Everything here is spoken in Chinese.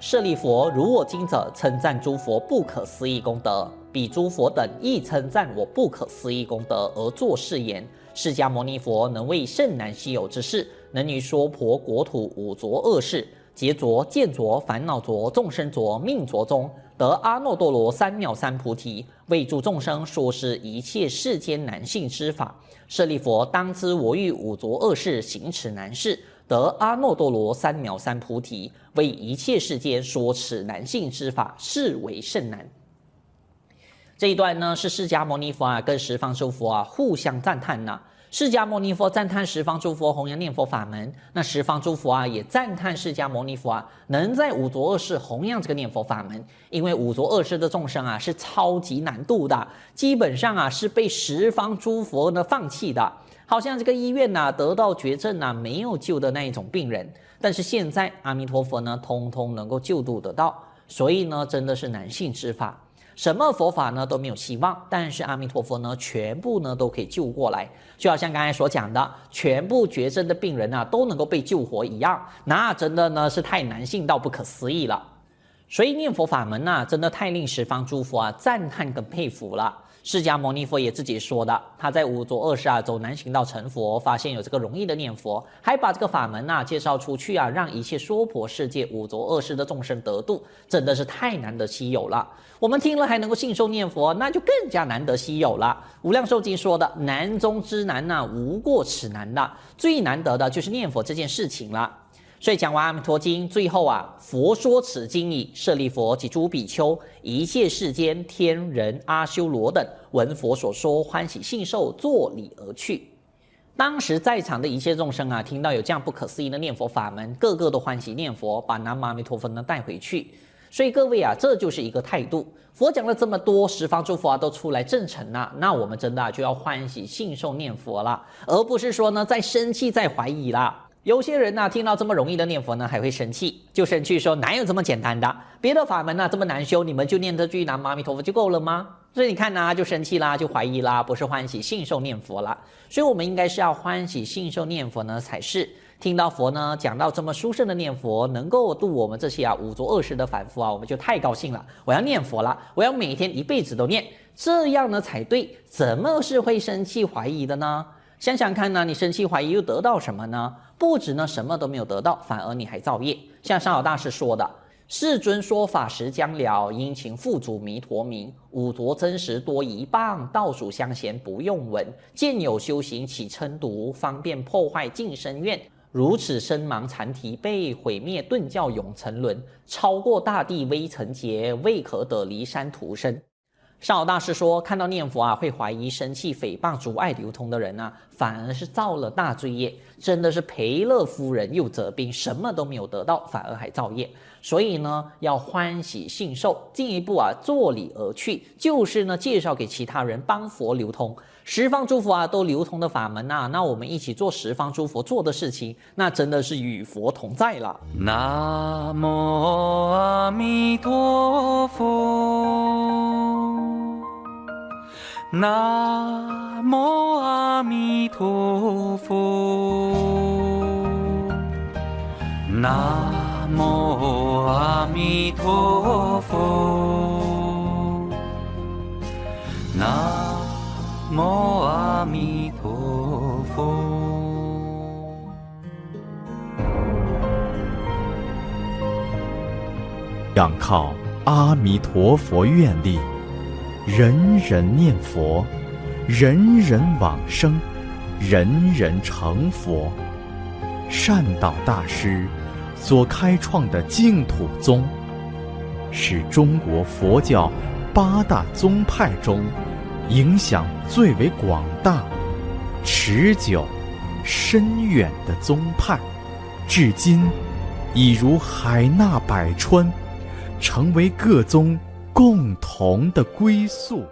舍利弗，如我今者称赞诸佛不可思议功德，彼诸佛等亦称赞我不可思议功德而作是言：释迦牟尼佛能为甚难稀有之事，能于娑婆国土五浊恶世、劫浊、见浊、烦恼浊、众生浊、命浊中，得阿耨多罗三藐三菩提，为诸众生说是一切世间难信之法。舍利佛，当知我欲五浊恶世行此难事。得阿耨多罗三藐三菩提，为一切世间说此难信之法，是为甚难。这一段呢，是释迦牟尼佛啊跟十方诸佛啊互相赞叹呐、释迦牟尼佛赞叹十方诸佛弘扬念佛法门，那十方诸佛啊也赞叹释迦牟尼佛啊能在五浊恶世弘扬这个念佛法门，因为五浊恶世的众生啊是超级难度的，基本上啊是被十方诸佛呢放弃的。好像这个医院呐、得到绝症呐、没有救的那一种病人，但是现在阿弥陀佛呢，通通能够救度得到，所以呢，真的是难信之法，什么佛法呢都没有希望，但是阿弥陀佛呢，全部呢都可以救过来，就好像刚才所讲的，全部绝症的病人啊，都能够被救活一样，那真的呢是太难信到不可思议了，所以念佛法门呐、真的太令十方诸佛啊赞叹跟佩服了。释迦牟尼佛也自己说的，他在五浊恶世啊走南行道成佛，发现有这个容易的念佛，还把这个法门呐、介绍出去啊，让一切娑婆世界五浊恶世的众生得度，真的是太难得稀有了。我们听了还能够信受念佛，那就更加难得稀有了。无量寿经说的难中之难呐、无过此难的，最难得的就是念佛这件事情了。所以讲完《阿弥陀经》，最后啊，佛说此经已，舍利弗及诸比丘，一切世间天人阿修罗等，闻佛所说，欢喜信受，作礼而去。当时在场的一切众生啊，听到有这样不可思议的念佛法门，个个都欢喜念佛，把南无阿弥陀佛呢带回去。所以各位啊，这就是一个态度。佛讲了这么多，十方诸佛啊都出来证成了，那我们真的啊就要欢喜信受念佛了，而不是说呢在生气、在怀疑了。有些人呢、听到这么容易的念佛呢，还会生气，就生气说哪有这么简单的？别的法门呢、这么难修，你们就念这句南无阿弥陀佛就够了吗？所以你看呢、就生气啦，就怀疑啦，不是欢喜信受念佛了。所以我们应该是要欢喜信受念佛呢，才是听到佛呢讲到这么殊胜的念佛，能够度我们这些啊五浊恶世的凡夫啊，我们就太高兴了。我要念佛了，我要每天一辈子都念，这样呢才对。怎么是会生气怀疑的呢？想想看呢，你生气怀疑又得到什么呢？不止呢，什么都没有得到，反而你还造业。像上老大师说的：“世尊说法时将了，殷勤付嘱弥陀名。五浊真实多一棒，道属相嫌不用闻。见有修行起嗔毒，方便破坏尽生愿。如此身盲残体被毁灭顿教永沉沦，超过大地微尘劫，未可得离山徒身。”少大师说：“看到念佛啊，会怀疑、生气、诽谤、阻碍流通的人啊，反而是造了大罪业，真的是赔了夫人又折兵，什么都没有得到，反而还造业。所以呢，要欢喜信受，进一步啊，作礼而去，就是呢，介绍给其他人，帮佛流通。十方诸佛啊，都流通的法门呐、那我们一起做十方诸佛做的事情，那真的是与佛同在了。南无阿弥陀佛。”南无阿弥陀佛，南无阿弥陀佛，南无阿弥陀佛。仰靠阿弥陀佛愿力。人人念佛，人人往生，人人成佛。善导大师所开创的净土宗，是中国佛教八大宗派中影响最为广大、持久、深远的宗派，至今已如海纳百川，成为各宗共同的归宿。